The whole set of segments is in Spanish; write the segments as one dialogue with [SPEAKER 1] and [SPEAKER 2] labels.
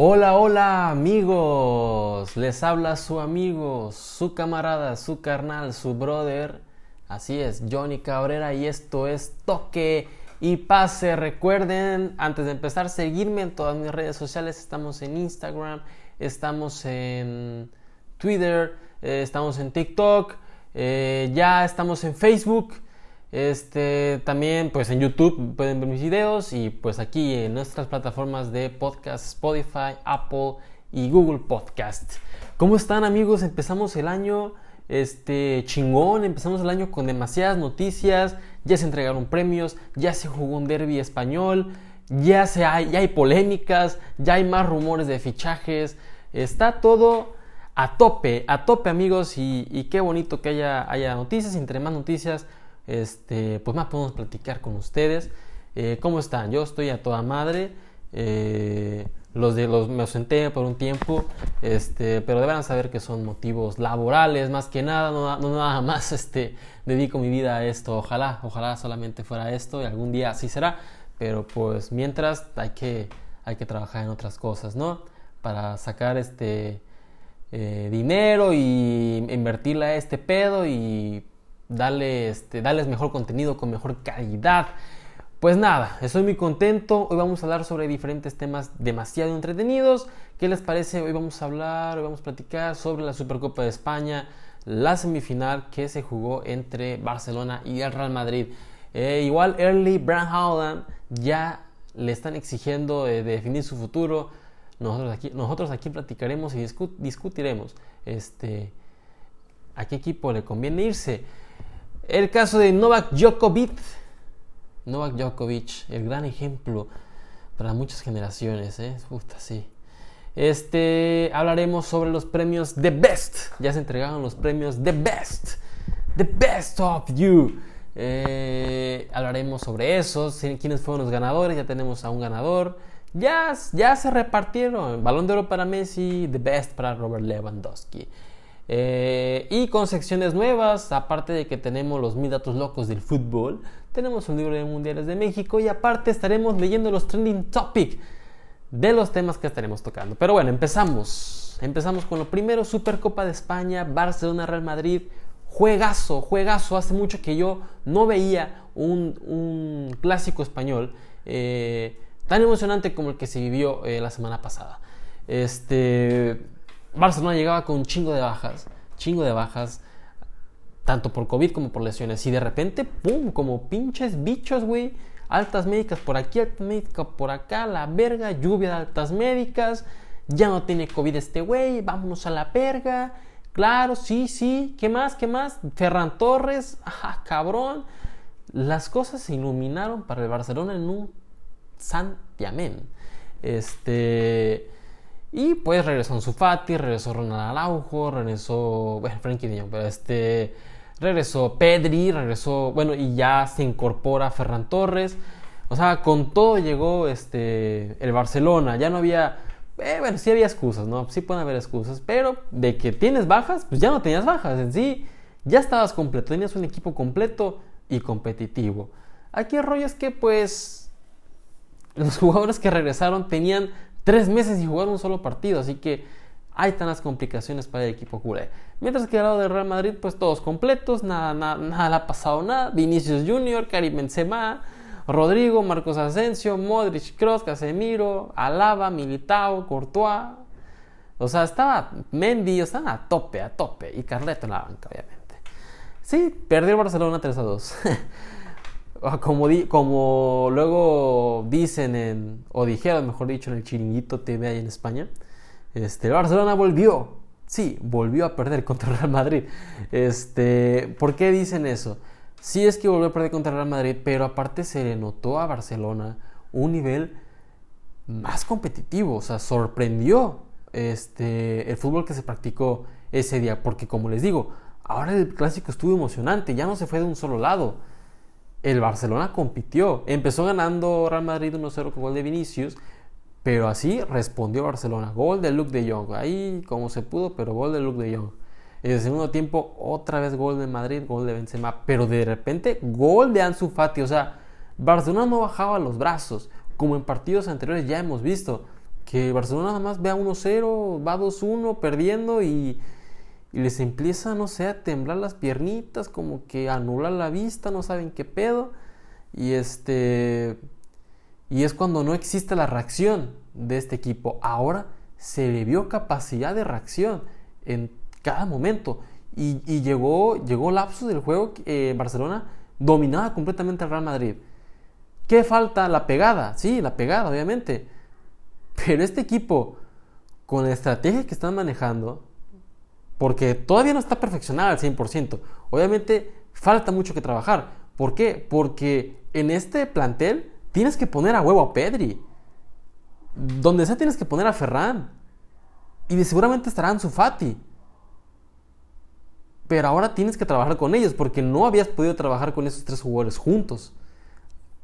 [SPEAKER 1] Hola, hola amigos, les habla su amigo, su camarada, su carnal, su brother. Así es, Johnny Cabrera y esto es Toque y Pase. Recuerden, antes de empezar, seguirme en todas mis redes sociales. Estamos en Instagram, estamos en Twitter, eh, estamos en TikTok, eh, ya estamos en Facebook. Este, también pues en YouTube pueden ver mis videos y pues aquí en nuestras plataformas de podcast Spotify, Apple y Google Podcast. ¿Cómo están amigos? Empezamos el año este chingón, empezamos el año con demasiadas noticias, ya se entregaron premios, ya se jugó un derby español, ya, se hay, ya hay polémicas, ya hay más rumores de fichajes, está todo a tope, a tope amigos y, qué bonito que haya, haya noticias, entre más noticias este, pues más podemos platicar con ustedes. Eh, ¿Cómo están? Yo estoy a toda madre. Eh, los de los me ausenté por un tiempo, este, pero deberán saber que son motivos laborales más que nada, no, nada más este, dedico mi vida a esto. Ojalá, ojalá solamente fuera esto y algún día así será, pero pues mientras hay que, hay que trabajar en otras cosas, ¿no? Para sacar este eh, dinero y invertirle a este pedo y darle, este, darles mejor contenido con mejor calidad. Pues nada, estoy muy contento. Hoy vamos a hablar sobre diferentes temas demasiado entretenidos. ¿Qué les parece? Hoy vamos a hablar, hoy vamos a platicar sobre la Supercopa de España, la semifinal que se jugó entre Barcelona y el Real Madrid. Eh, igual Early Brown Haaland ya le están exigiendo de definir su futuro. Nosotros aquí, nosotros aquí platicaremos y discutiremos este, a qué equipo le conviene irse. El caso de Novak Djokovic. Novak Djokovic, el gran ejemplo para muchas generaciones, ¿eh? Justo así. Este, hablaremos sobre los premios The Best. Ya se entregaron los premios The Best. The Best of You. Eh, hablaremos sobre eso, quiénes fueron los ganadores. Ya tenemos a un ganador. Ya, ya se repartieron. Balón de oro para Messi, The Best para Robert Lewandowski. Eh, y con secciones nuevas, aparte de que tenemos los mil datos locos del fútbol, tenemos un libro de mundiales de México y aparte estaremos leyendo los trending topic de los temas que estaremos tocando. Pero bueno, empezamos. Empezamos con lo primero, Supercopa de España, Barcelona, Real Madrid. Juegazo, juegazo. Hace mucho que yo no veía un, clásico español eh, tan emocionante como el que se vivió eh, la semana pasada. Este Barcelona llegaba con un chingo de bajas, chingo de bajas, tanto por COVID como por lesiones. Y de repente, ¡pum! Como pinches bichos, güey. Altas médicas por aquí, altas médicas por acá, la verga, lluvia de altas médicas. Ya no tiene COVID este güey, vámonos a la verga. Claro, sí, sí. ¿Qué más? ¿Qué más? Ferran Torres, ajá, cabrón. Las cosas se iluminaron para el Barcelona en un santiamén. Este y pues regresó Ansu Fati, regresó Ronald Araujo, regresó, bueno, Frankie de pero este, regresó Pedri, regresó, bueno, y ya se incorpora Ferran Torres. O sea, con todo llegó este, el Barcelona. Ya no había, eh, bueno, sí había excusas, ¿no? Sí pueden haber excusas, pero de que tienes bajas, pues ya no tenías bajas. En sí, ya estabas completo, tenías un equipo completo y competitivo. Aquí el rollo es que, pues, los jugadores que regresaron tenían tres meses y jugar un solo partido, así que hay tantas complicaciones para el equipo culé. Mientras que al lado del Real Madrid, pues todos completos, nada, nada, nada le ha pasado nada. Vinicius Junior, Karim Benzema, Rodrigo, Marcos Asensio, Modric, Kroos, Casemiro, Alaba, Militao, Courtois. O sea, estaba Mendy, estaban a tope, a tope. Y Carleto en la banca, obviamente. Sí, perdió Barcelona 3 a 2. Ah, como, como luego dicen en, o dijeron mejor dicho en el chiringuito TV ahí en España, este, Barcelona volvió, sí, volvió a perder contra el Real Madrid. Este, ¿Por qué dicen eso? Sí es que volvió a perder contra el Real Madrid, pero aparte se le notó a Barcelona un nivel más competitivo, o sea, sorprendió este, el fútbol que se practicó ese día, porque como les digo, ahora el clásico estuvo emocionante, ya no se fue de un solo lado el Barcelona compitió. Empezó ganando Real Madrid 1-0 con gol de Vinicius, pero así respondió Barcelona. Gol de Luke de Jong. Ahí como se pudo, pero gol de Luke de Jong. En el segundo tiempo, otra vez gol de Madrid, gol de Benzema. Pero de repente, gol de Ansu Fati. O sea, Barcelona no bajaba los brazos. Como en partidos anteriores ya hemos visto que Barcelona nada más ve a 1-0, va 2-1 perdiendo y, y, les empieza, no sé, a temblar las piernitas, como que anular la vista, no saben qué pedo. Y este y es cuando no existe la reacción de este equipo. Ahora se le vio capacidad de reacción en cada momento. Y, llegó, llegó lapso del juego eh, Barcelona dominaba completamente al Real Madrid. ¿Qué falta? La pegada. Sí, la pegada, obviamente. Pero este equipo, con la estrategia que están manejando, porque todavía no está perfeccionada al 100%, obviamente falta mucho que trabajar. ¿Por qué? Porque en este plantel tienes que poner a huevo a Pedri. Donde sea tienes que poner a Ferran. Y de seguramente estarán su Fati. Pero ahora tienes que trabajar con ellos porque no habías podido trabajar con esos tres jugadores juntos.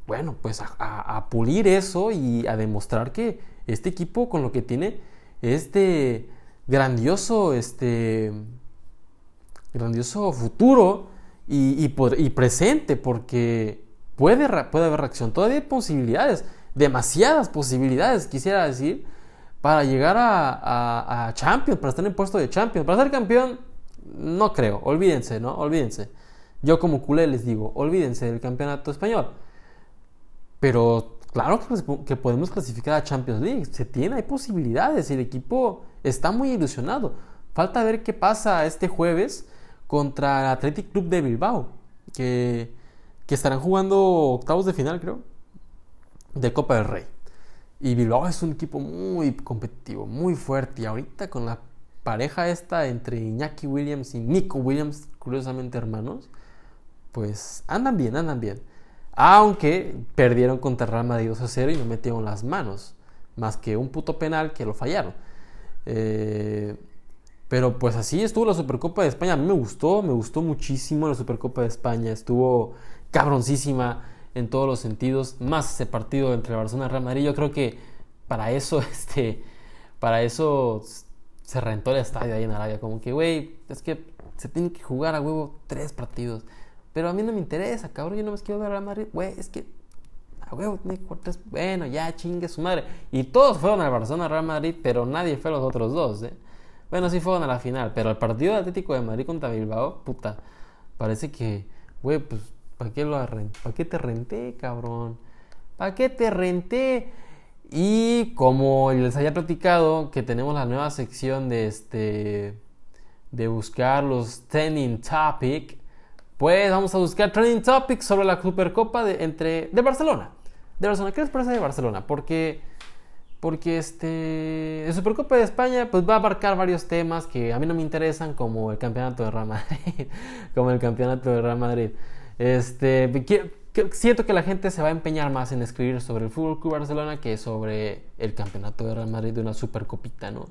[SPEAKER 1] Bueno, pues a, pulir eso y a demostrar que este equipo con lo que tiene este grandioso, este grandioso futuro y, y presente porque Puede, puede haber reacción. Todavía hay posibilidades. Demasiadas posibilidades, quisiera decir, para llegar a, Champions, para estar en puesto de Champions. Para ser campeón, no creo. Olvídense, ¿no? Olvídense. Yo como culé les digo, olvídense del campeonato español. Pero claro que, podemos clasificar a Champions League. Se tiene, hay posibilidades. El equipo está muy ilusionado. Falta ver qué pasa este jueves contra el Athletic Club de Bilbao. Que estarán jugando octavos de final, creo, de Copa del Rey. Y Bilbao es un equipo muy competitivo, muy fuerte. Y ahorita con la pareja esta entre Iñaki Williams y Nico Williams, curiosamente hermanos, pues andan bien, andan bien. Aunque perdieron contra Real Madrid 2 a 0 y no metieron las manos. Más que un puto penal que lo fallaron. Eh, pero pues así estuvo la Supercopa de España. A mí me gustó, me gustó muchísimo la Supercopa de España. Estuvo cabroncísima en todos los sentidos, más ese partido entre Barcelona y Real Madrid. Yo creo que para eso, este, para eso se rentó el estadio ahí en Arabia. Como que, güey, es que se tiene que jugar a huevo tres partidos. Pero a mí no me interesa, cabrón. Yo no me quiero ver a Madrid. Güey, es que a huevo tiene. Bueno, ya chingue su madre. Y todos fueron al Barcelona Real Madrid, pero nadie fue a los otros dos, ¿eh? Bueno, sí fueron a la final, pero el partido Atlético de Madrid contra Bilbao, puta, parece que, güey, pues ¿Para qué, lo ¿Para qué te renté, cabrón? ¿Para qué te renté? Y como les había platicado que tenemos la nueva sección de este de buscar los trending topic, pues vamos a buscar trending topic sobre la Supercopa de entre de Barcelona. De Barcelona, ¿qué les parece de Barcelona? Porque porque este la Supercopa de España pues va a abarcar varios temas que a mí no me interesan como el campeonato de Real Madrid, como el campeonato de Real Madrid. Este, siento que la gente se va a empeñar más en escribir sobre el Fútbol Club Barcelona que sobre el campeonato de Real Madrid de una supercopita, ¿no?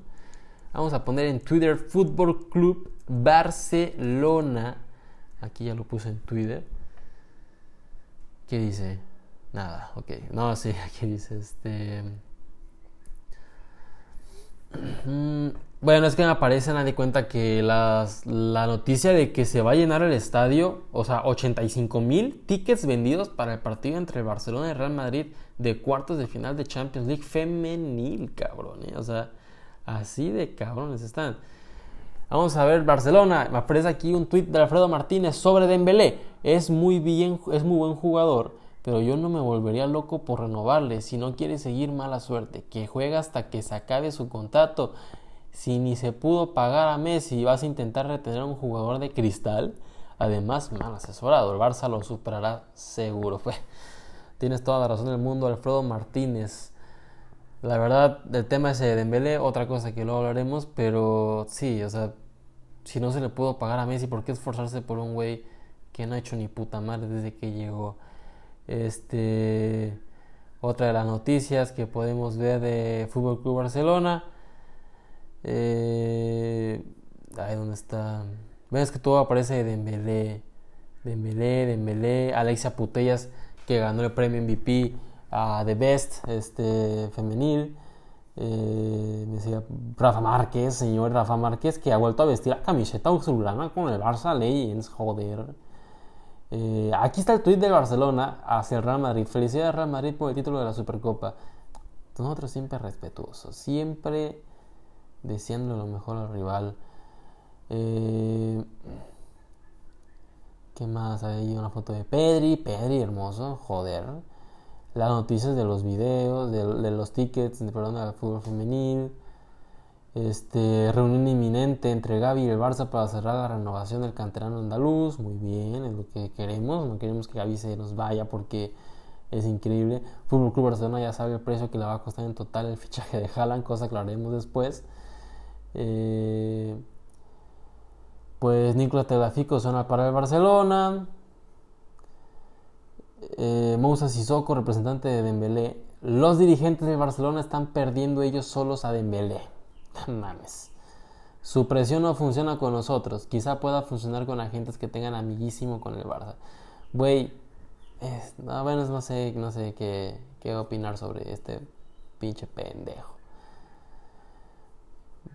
[SPEAKER 1] Vamos a poner en Twitter Fútbol Club Barcelona. Aquí ya lo puse en Twitter. ¿Qué dice? Nada, ok. No, sí, aquí dice este. Bueno, es que me aparece, nadie cuenta que la noticia de que se va a llenar el estadio, o sea, 85 mil tickets vendidos para el partido entre Barcelona y Real Madrid de cuartos de final de Champions League femenil, cabrón. ¿eh? O sea, así de cabrones están. Vamos a ver, Barcelona, me aparece aquí un tuit de Alfredo Martínez sobre Dembélé. Es muy bien, es muy buen jugador, pero yo no me volvería loco por renovarle si no quiere seguir mala suerte. Que juega hasta que se acabe su contrato si ni se pudo pagar a Messi vas a intentar retener a un jugador de cristal, además mal asesorado, el Barça lo superará seguro. Pues, tienes toda la razón del mundo, Alfredo Martínez. La verdad, el tema ese de Dembélé, otra cosa que luego hablaremos, pero sí, o sea, si no se le pudo pagar a Messi, ¿por qué esforzarse por un güey que no ha hecho ni puta madre desde que llegó? Este, otra de las noticias que podemos ver de Fútbol Club Barcelona eh, ay, ¿dónde está? Ves que todo aparece de Dembélé, Dembélé, Dembélé, Alexia Putellas que ganó el premio MVP a The Best este, femenil. Eh, me decía Rafa Márquez, señor Rafa Márquez, que ha vuelto a vestir la camiseta azulgrana con el Barça Legends, joder. Eh, aquí está el tweet de Barcelona hacia el Real Madrid. Felicidades Real Madrid por el título de la Supercopa. nosotros siempre respetuosos, siempre deseando lo mejor al rival. Eh, ¿Qué más? Hay una foto de Pedri, Pedri hermoso, joder. Las noticias de los videos, de, los tickets, perdón, del fútbol femenil. Este, reunión inminente entre Gaby y el Barça para cerrar la renovación del canterano andaluz. Muy bien, es lo que queremos. No queremos que Gaby se nos vaya porque es increíble. Fútbol Club Barcelona ya sabe el precio que le va a costar en total el fichaje de Haaland, cosa que lo haremos después. Eh, pues Nicolás Tegafico suena para el Barcelona. Eh, Moussa Sissoko, representante de Dembélé. Los dirigentes de Barcelona están perdiendo ellos solos a Dembélé. Mames. Su presión no funciona con nosotros. Quizá pueda funcionar con agentes que tengan amiguísimo con el Barça. Güey, no, bueno, no sé, no sé qué, qué opinar sobre este pinche pendejo.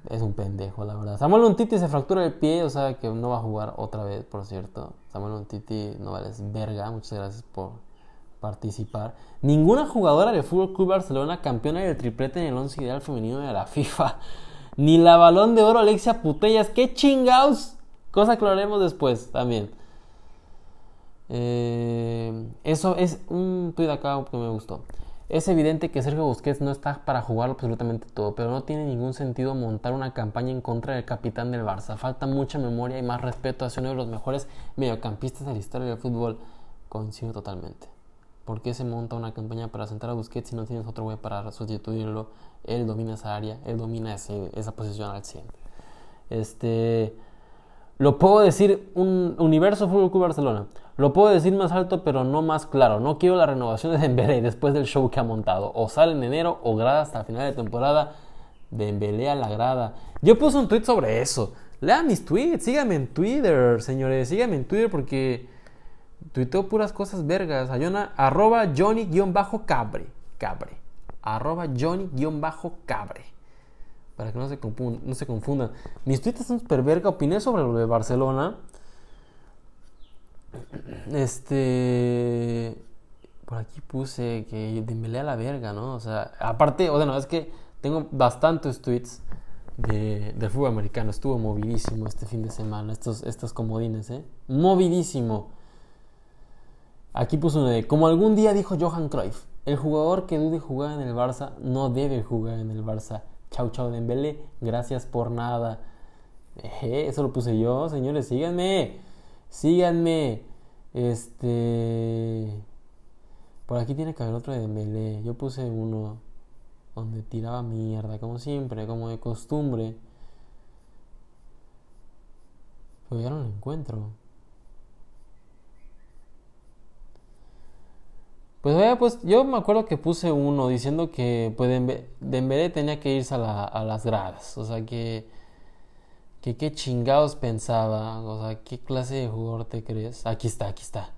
[SPEAKER 1] Es un pendejo, la verdad. Samuel Untiti se fractura el pie, o sea que no va a jugar otra vez, por cierto. Samuel Untiti no vales verga. Muchas gracias por participar. Ninguna jugadora del Fútbol Club Barcelona campeona del triplete en el 11 ideal femenino de la FIFA. Ni la balón de oro Alexia Putellas. ¡Qué chingados! Cosa que lo haremos después también. Eh, eso es un tweet acá que me gustó. Es evidente que Sergio Busquets no está para jugar absolutamente todo, pero no tiene ningún sentido montar una campaña en contra del capitán del Barça. Falta mucha memoria y más respeto hacia uno de los mejores mediocampistas de la historia del fútbol. Coincido totalmente. ¿Por qué se monta una campaña para sentar a Busquets si no tienes otro güey para sustituirlo? Él domina esa área, él domina esa posición al 100. Este, lo puedo decir un universo Fútbol Club Barcelona. Lo puedo decir más alto, pero no más claro. No quiero la renovación de Dembélé después del show que ha montado. O sale en enero o grada hasta el final de temporada. Dembélé a la grada. Yo puse un tweet sobre eso. Lean mis tweets, síganme en Twitter, señores. Síganme en Twitter porque tuiteo puras cosas vergas. Ayona, arroba Johnny-cabre. Cabre. Arroba Johnny-cabre. Para que no se, no se confundan. Mis tweets son super verga. Opiné sobre lo de Barcelona. Este. Por aquí puse que Dembélé a la verga, ¿no? O sea, aparte, o bueno, es que tengo bastantes tweets de, del fútbol americano. Estuvo movidísimo este fin de semana, estos, estos comodines, ¿eh? Movidísimo. Aquí puse uno de, como algún día dijo Johan Cruyff, el jugador que dude jugar en el Barça no debe jugar en el Barça. Chau, chau, Dembélé, gracias por nada. eso lo puse yo, señores, síganme. Síganme. Este. Por aquí tiene que haber otro de Dembélé. Yo puse uno donde tiraba mierda, como siempre, como de costumbre. Pero ya no lo encuentro. Pues, pues yo me acuerdo que puse uno diciendo que pues, Dembélé tenía que irse a, a las gradas. O sea que que qué chingados pensaba, o sea, qué clase de jugador te crees. Aquí está, aquí está.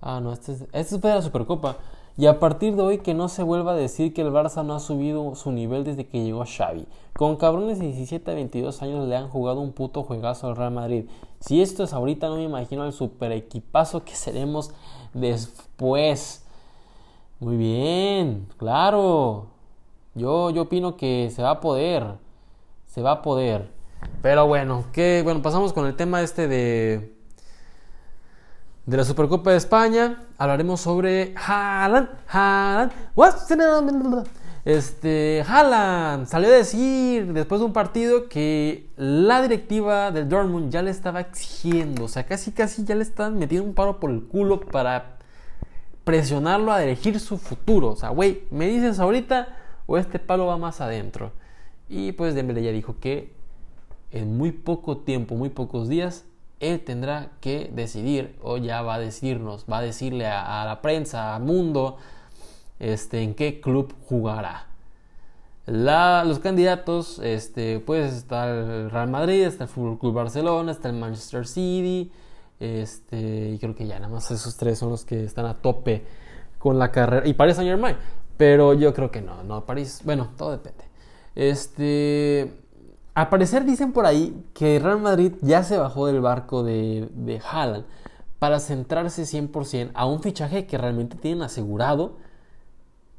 [SPEAKER 1] Ah, no, este es, este es de la Supercopa. Y a partir de hoy que no se vuelva a decir que el Barça no ha subido su nivel desde que llegó Xavi. Con cabrones de 17 a 22 años le han jugado un puto juegazo al Real Madrid. Si esto es ahorita no me imagino el super equipazo que seremos después. Muy bien, claro. Yo, yo opino que se va a poder. Se va a poder. Pero bueno, que bueno, pasamos con el tema este de de la Supercopa de España. Hablaremos sobre Haaland, Haaland. Este, Haaland salió a decir después de un partido que la directiva del Dortmund ya le estaba exigiendo, o sea, casi casi ya le estaban metiendo un paro por el culo para presionarlo a elegir su futuro. O sea, güey, ¿me dices ahorita o este palo va más adentro? Y pues Dembélé ya dijo que en muy poco tiempo, muy pocos días, él tendrá que decidir, o ya va a decirnos, va a decirle a, la prensa, al mundo, este, en qué club jugará. los candidatos, este, pues está el Real Madrid, está el Fútbol Club Barcelona, está el Manchester City, este, y creo que ya nada más esos tres son los que están a tope con la carrera. Y París Saint Germain, pero yo creo que no, no, París, bueno, todo depende. Este, al parecer dicen por ahí que Real Madrid ya se bajó del barco de, de Haaland para centrarse 100% a un fichaje que realmente tienen asegurado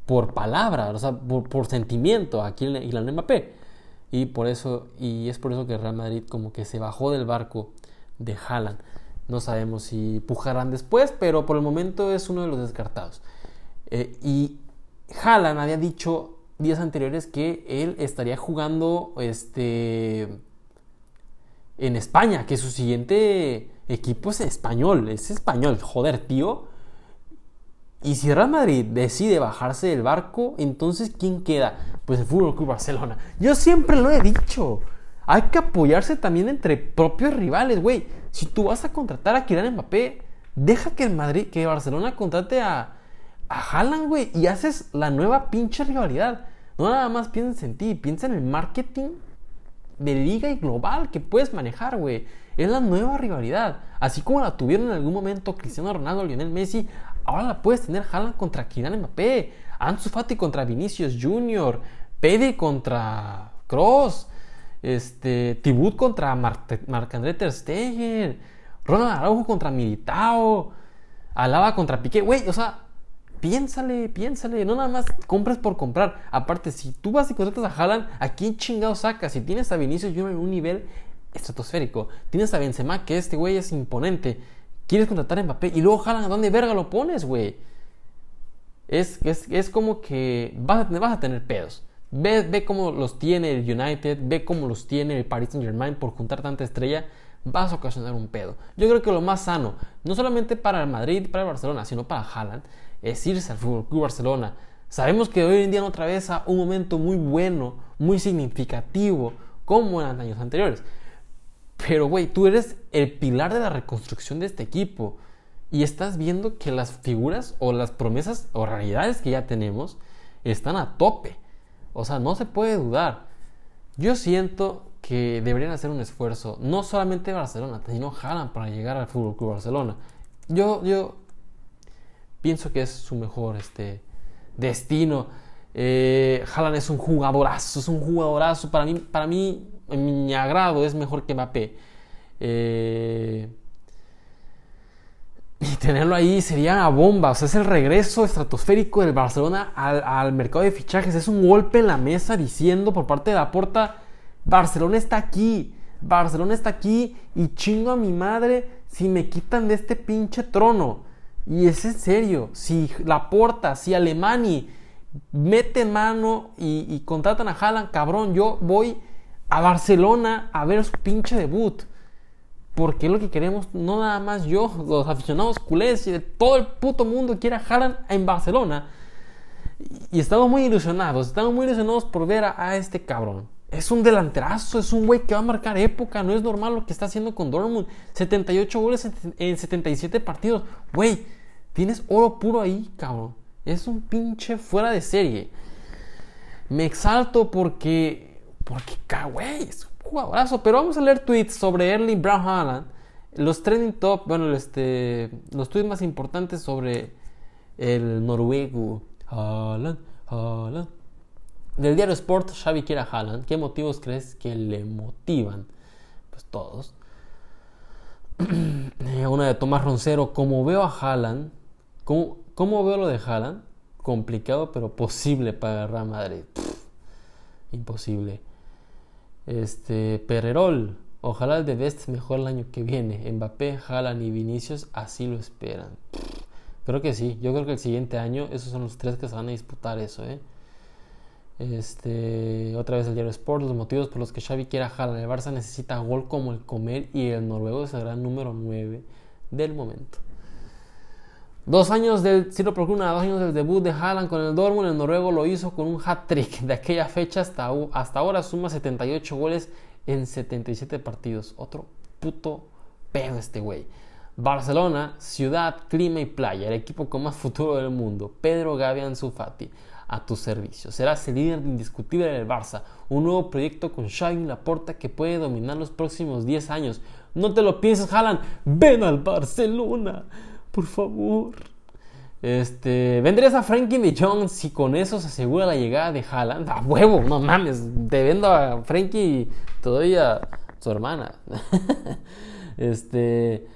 [SPEAKER 1] por palabra, o sea, por, sentimiento aquí en Kylian Mbappé. Y por eso, y es por eso que Real Madrid como que se bajó del barco de Haaland. No sabemos si pujarán después, pero por el momento es uno de los descartados. Eh, y Haaland había dicho días anteriores que él estaría jugando este, en España, que su siguiente equipo es español, es español, joder, tío. Y si Real Madrid decide bajarse del barco, entonces ¿quién queda? Pues el Fútbol Club Barcelona. Yo siempre lo he dicho. Hay que apoyarse también entre propios rivales, güey. Si tú vas a contratar a Kylian Mbappé, deja que el Madrid, que Barcelona contrate a a Haaland, güey, y haces la nueva pinche rivalidad. No nada más piensa en ti, piensa en el marketing de liga y global que puedes manejar, güey. Es la nueva rivalidad. Así como la tuvieron en algún momento Cristiano Ronaldo, Lionel Messi, ahora la puedes tener Haaland contra Kylian Mbappé, Ansu Fati contra Vinicius Jr., Pedri contra Cross, este, Tibut contra Marc-André Ter Stegen, Ronald Araujo contra Militao, Alaba contra Piqué, güey, o sea, piénsale, piénsale, no nada más compras por comprar. Aparte, si tú vas y contratas a Haaland, ¿a quién chingado sacas? Si tienes a Vinicius Junior en un nivel estratosférico, tienes a Benzema, que este güey es imponente, quieres contratar a Mbappé y luego Haaland, ¿a dónde verga lo pones, güey? Es, es, como que vas a, vas a tener pedos. Ve, ve cómo los tiene el United, ve cómo los tiene el Paris Saint Germain por juntar tanta estrella vas a ocasionar un pedo. Yo creo que lo más sano, no solamente para el Madrid, para el Barcelona, sino para Haaland, es irse al Fútbol Club Barcelona. Sabemos que hoy en día no atraviesa un momento muy bueno, muy significativo, como en años anteriores. Pero, güey, tú eres el pilar de la reconstrucción de este equipo. Y estás viendo que las figuras o las promesas o realidades que ya tenemos están a tope. O sea, no se puede dudar. Yo siento que deberían hacer un esfuerzo, no solamente Barcelona, sino Haaland para llegar al Fútbol Club Barcelona. Yo, yo pienso que es su mejor este, destino. Eh, Haaland es un jugadorazo, es un jugadorazo. Para mí, para mí, mi agrado, es mejor que Mbappé. Eh, y tenerlo ahí sería una bomba. O sea, es el regreso estratosférico del Barcelona al, al, mercado de fichajes. Es un golpe en la mesa diciendo por parte de la porta: Barcelona está aquí. Barcelona está aquí y chingo a mi madre si me quitan de este pinche trono. Y es en serio, si la porta, si Alemania mete mano y, contratan a Haaland, cabrón, yo voy a Barcelona a ver su pinche debut. Porque es lo que queremos, no nada más yo, los aficionados culés y de todo el puto mundo quiere a Haaland en Barcelona. Y estamos muy ilusionados, estamos muy ilusionados por ver a, este cabrón. Es un delanterazo, es un güey que va a marcar época. No es normal lo que está haciendo con Dortmund. 78 goles en, 77 partidos. Güey, tienes oro puro ahí, cabrón. Es un pinche fuera de serie. Me exalto porque. Porque, güey, Pero vamos a leer tweets sobre Erling Brown Haaland. Los trending top, bueno, este, los tweets más importantes sobre el noruego Haaland, Haaland del diario Sport, Xavi quiere a Haaland. ¿Qué motivos crees que le motivan? Pues todos. Una de Tomás Roncero, como veo a Haaland, ¿cómo, veo lo de Haaland? Complicado, pero posible para Real Madrid. imposible. Este, Pererol, ojalá el de Best mejor el año que viene. Mbappé, Haaland y Vinicius así lo esperan. creo que sí, yo creo que el siguiente año esos son los tres que se van a disputar eso, ¿eh? Este, otra vez el diario Sport, los motivos por los que Xavi quiera jalar. El Barça necesita gol como el comer y el noruego es el número 9 del momento. Dos años del Ciro Procuna, dos años del debut de Haaland con el Dortmund, el noruego lo hizo con un hat-trick. De aquella fecha hasta, hasta ahora suma 78 goles en 77 partidos. Otro puto pedo este güey. Barcelona, ciudad, clima y playa, el equipo con más futuro del mundo. Pedro Gavi Ansu Fati a tu servicio. Serás el líder indiscutible del Barça, un nuevo proyecto con Xavi Laporta que puede dominar los próximos 10 años. No te lo pienses, Haaland, ven al Barcelona, por favor. Este, vendrías a Frankie de Jong si con eso se asegura la llegada de Haaland. A huevo, no mames, te vendo a Frankie todavía su hermana. este,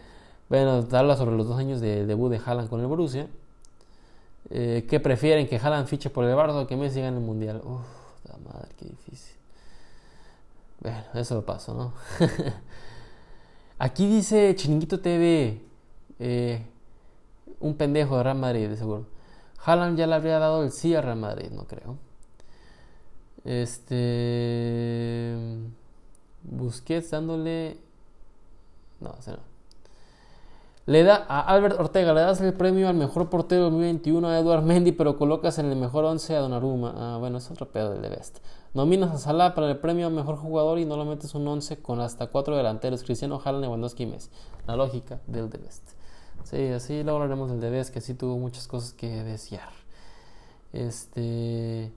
[SPEAKER 1] bueno, habla sobre los dos años de debut de Haaland con el Borussia. Eh, ¿Qué prefieren? ¿Que jalan ficha por el Barça o que Messi gane el Mundial? Uf, la madre, qué difícil. Bueno, eso lo paso, ¿no? Aquí dice Chiringuito TV, eh, un pendejo de Real Madrid, de seguro. Haaland ya le habría dado el sí a Real Madrid, no creo. Este. Busquets dándole. No, ese no. Le da a Albert Ortega, le das el premio al mejor portero 2021 a Eduard Mendy, pero colocas en el mejor 11 a Donnarumma. Ah, bueno, es otro pedo del de Best. Nominas a Salah para el premio al mejor jugador y no lo metes un 11 con hasta cuatro delanteros, Cristiano, Haaland, Lewandowski y Messi. La lógica del de Best. Sí, así luego hablaremos del de Best, que sí tuvo muchas cosas que desear. Este...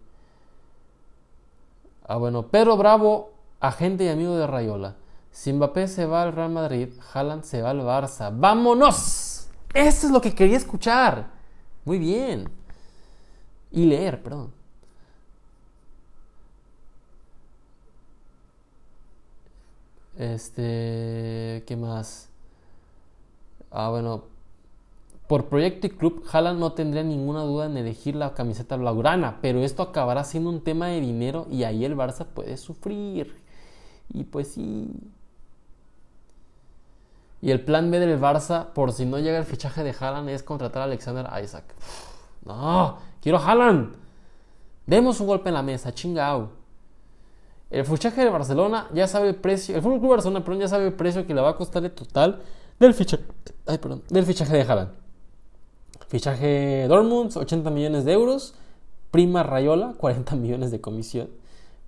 [SPEAKER 1] Ah, bueno, Pedro Bravo, agente y amigo de Rayola. Si Mbappé se va al Real Madrid, Haaland se va al Barça. ¡Vámonos! Eso es lo que quería escuchar. Muy bien. Y leer, perdón. Este, ¿qué más? Ah, bueno, por proyecto y club, Haaland no tendría ninguna duda en elegir la camiseta blaugrana, pero esto acabará siendo un tema de dinero y ahí el Barça puede sufrir. Y pues sí. Y el plan B del Barça, por si no llega el fichaje de Haaland, es contratar a Alexander Isaac. No, quiero Haaland. Demos un golpe en la mesa, chingao. El fichaje de Barcelona ya sabe el precio. El Fútbol Club Barcelona, perdón, ya sabe el precio que le va a costar el total del fichaje. Del fichaje de Haaland. Fichaje Dortmund, 80 millones de euros. Prima Rayola, 40 millones de comisión.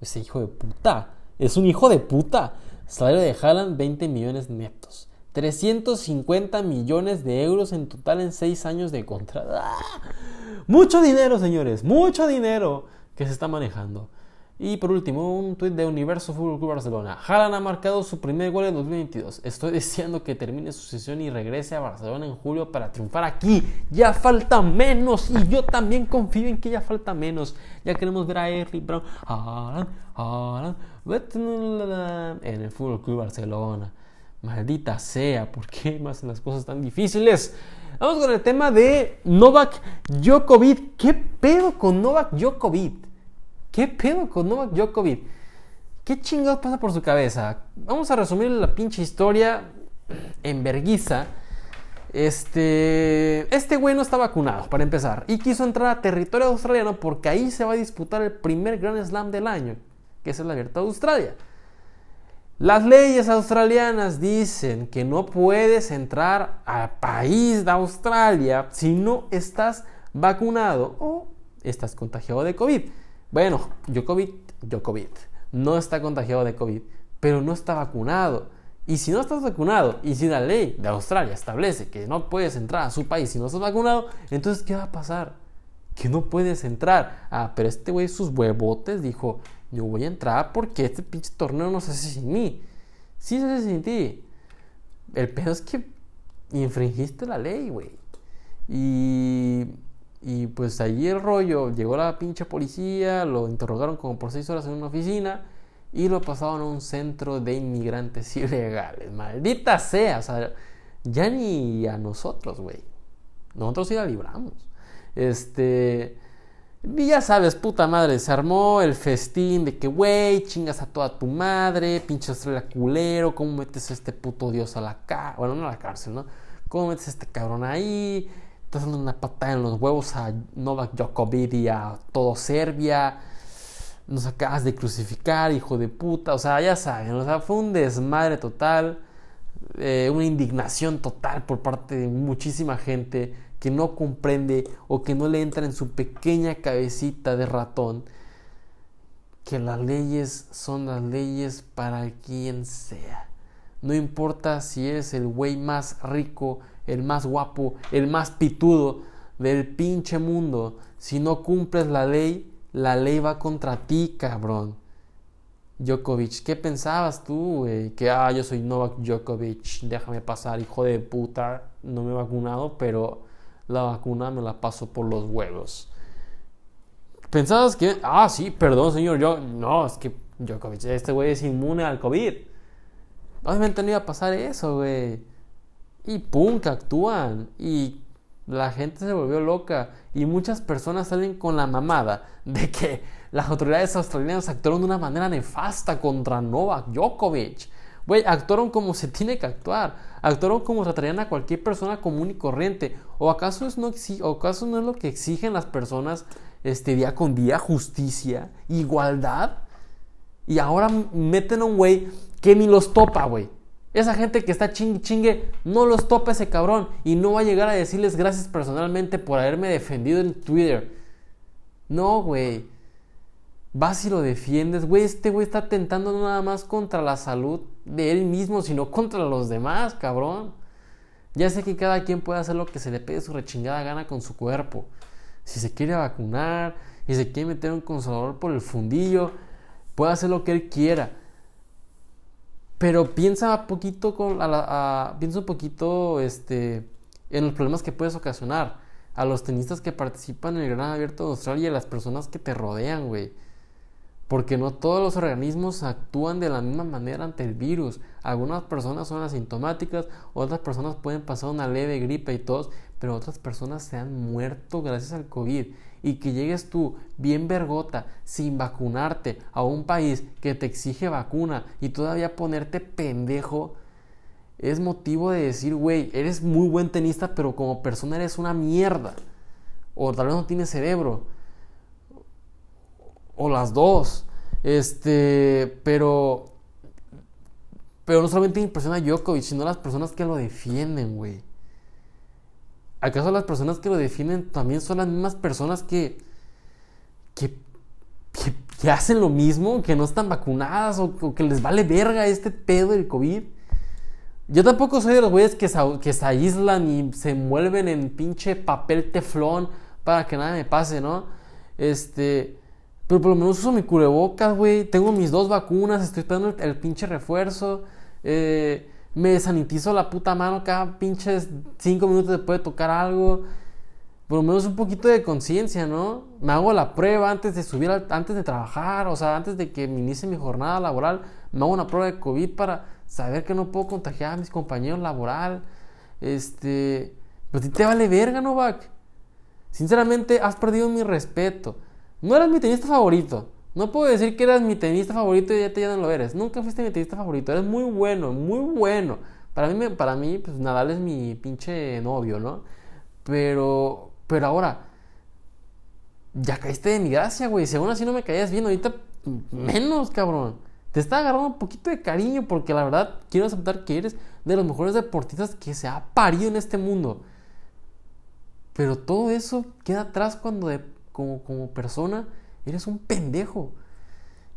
[SPEAKER 1] Ese hijo de puta. Es un hijo de puta. Salario de Haaland, 20 millones netos. 350 millones de euros en total en 6 años de contrato. ¡Ah! Mucho dinero, señores. Mucho dinero que se está manejando. Y por último, un tuit de Universo Fútbol Club Barcelona. Haaland ha marcado su primer gol en 2022. Estoy deseando que termine su sesión y regrese a Barcelona en julio para triunfar aquí. Ya falta menos y yo también confío en que ya falta menos. Ya queremos ver a Erling Brown, Haaland, Haaland, en el Fútbol Club Barcelona. Maldita sea, ¿por qué más las cosas tan difíciles? Vamos con el tema de Novak Djokovic. ¿Qué pedo con Novak Djokovic? ¿Qué pedo con Novak Djokovic? ¿Qué chingados pasa por su cabeza? Vamos a resumir la pinche historia en verguiza. Este, este güey no está vacunado, para empezar, y quiso entrar a territorio australiano porque ahí se va a disputar el primer Grand Slam del año, que es el abierto de Australia. Las leyes australianas dicen que no puedes entrar al país de Australia si no estás vacunado o estás contagiado de COVID. Bueno, Djokovic, Djokovic no está contagiado de COVID, pero no está vacunado. Y si no estás vacunado y si la ley de Australia establece que no puedes entrar a su país si no estás vacunado, entonces ¿qué va a pasar? Que no puedes entrar. Ah, pero este güey sus huevotes dijo, yo voy a entrar porque este pinche torneo no se hace sin mí. Sí se hace sin ti. El pedo es que infringiste la ley, güey. Y y pues allí el rollo, llegó la pinche policía, lo interrogaron como por seis horas en una oficina y lo pasaron a un centro de inmigrantes ilegales. Maldita sea, o sea, ya ni a nosotros, güey. Nosotros sí la libramos. Este. Y ya sabes, puta madre, se armó el festín de que, güey, chingas a toda tu madre, pinche Australia culero, ¿cómo metes a este puto dios a la cárcel? Bueno, no a la cárcel, ¿no? ¿Cómo metes a este cabrón ahí? Estás dando una patada en los huevos a Novak Djokovic y a todo Serbia. Nos acabas de crucificar, hijo de puta. O sea, ya saben, o sea, fue un desmadre total, eh, una indignación total por parte de muchísima gente que no comprende o que no le entra en su pequeña cabecita de ratón que las leyes son las leyes para quien sea. No importa si eres el güey más rico, el más guapo, el más pitudo del pinche mundo. Si no cumples la ley, la ley va contra ti, cabrón. Djokovic, ¿qué pensabas tú, güey? Que, ah, yo soy Novak Djokovic, déjame pasar, hijo de puta, no me he vacunado, pero la vacuna me la paso por los huevos. ¿Pensabas que, ah, sí, perdón, señor, yo, no, es que Djokovic, este güey es inmune al COVID. Obviamente no iba a pasar eso, güey. Y pum, que actúan. Y La gente se volvió loca y muchas personas salen con la mamada de que las autoridades australianas actuaron de una manera nefasta contra Novak Djokovic. Güey, actuaron como se tiene que actuar. Actuaron como tratarían a cualquier persona común y corriente. ¿O acaso, es no, o acaso no es lo que exigen las personas este, día con día? Justicia, igualdad. Y ahora meten a un güey que ni los topa, güey. Esa gente que está chingue chingue, no los topa ese cabrón. Y no va a llegar a decirles gracias personalmente por haberme defendido en Twitter. No, güey. Vas y lo defiendes, güey. Este güey está atentando no nada más contra la salud de él mismo, sino contra los demás, cabrón. Ya sé que cada quien puede hacer lo que se le pide su rechingada gana con su cuerpo. Si se quiere vacunar, y se quiere meter un consolador por el fundillo, puede hacer lo que él quiera. Pero piensa poquito con piensa un poquito este, en los problemas que puedes ocasionar a los tenistas que participan en el Gran Abierto de Australia y a las personas que te rodean, güey. Porque no todos los organismos actúan de la misma manera ante el virus. Algunas personas son asintomáticas, otras personas pueden pasar una leve gripe y tos, pero otras personas se han muerto gracias al COVID y que llegues tú bien vergota sin vacunarte a un país que te exige vacuna y todavía ponerte pendejo es motivo de decir, güey, eres muy buen tenista, pero como persona eres una mierda. O tal vez no tienes cerebro. O las dos. Este, pero pero no solamente impresiona a Djokovic, sino a las personas que lo defienden, güey. ¿Acaso las personas que lo defienden también son las mismas personas que, que, que, hacen lo mismo, que no están vacunadas o, que les vale verga este pedo del COVID? Yo tampoco soy de los güeyes que se, que se aíslan y se envuelven en pinche papel teflón para que nada me pase, ¿no? Este, pero por lo menos uso mi cubrebocas, güey. Tengo mis dos vacunas, estoy esperando el, el pinche refuerzo. Eh, me sanitizo la puta mano cada pinches 5 minutos después de tocar algo. Por lo menos un poquito de conciencia, ¿no? Me hago la prueba antes de subir, antes de trabajar, o sea, antes de que me inicie mi jornada laboral, me hago una prueba de COVID para saber que no puedo contagiar a mis compañeros laboral. Este, pues te vale verga, Novak. Sinceramente, has perdido mi respeto. No eras mi tenista favorito. No puedo decir que eras mi tenista favorito y ya, te, ya no lo eres. Nunca fuiste mi tenista favorito. Eres muy bueno, muy bueno. Para mí, para mí pues Nadal es mi pinche novio, ¿no? Pero, pero ahora, ya caíste de mi gracia, güey. Si aún así no me caías bien, ahorita menos, cabrón. Te está agarrando un poquito de cariño porque la verdad quiero aceptar que eres de los mejores deportistas que se ha parido en este mundo. Pero todo eso queda atrás cuando como, como persona Eres un pendejo.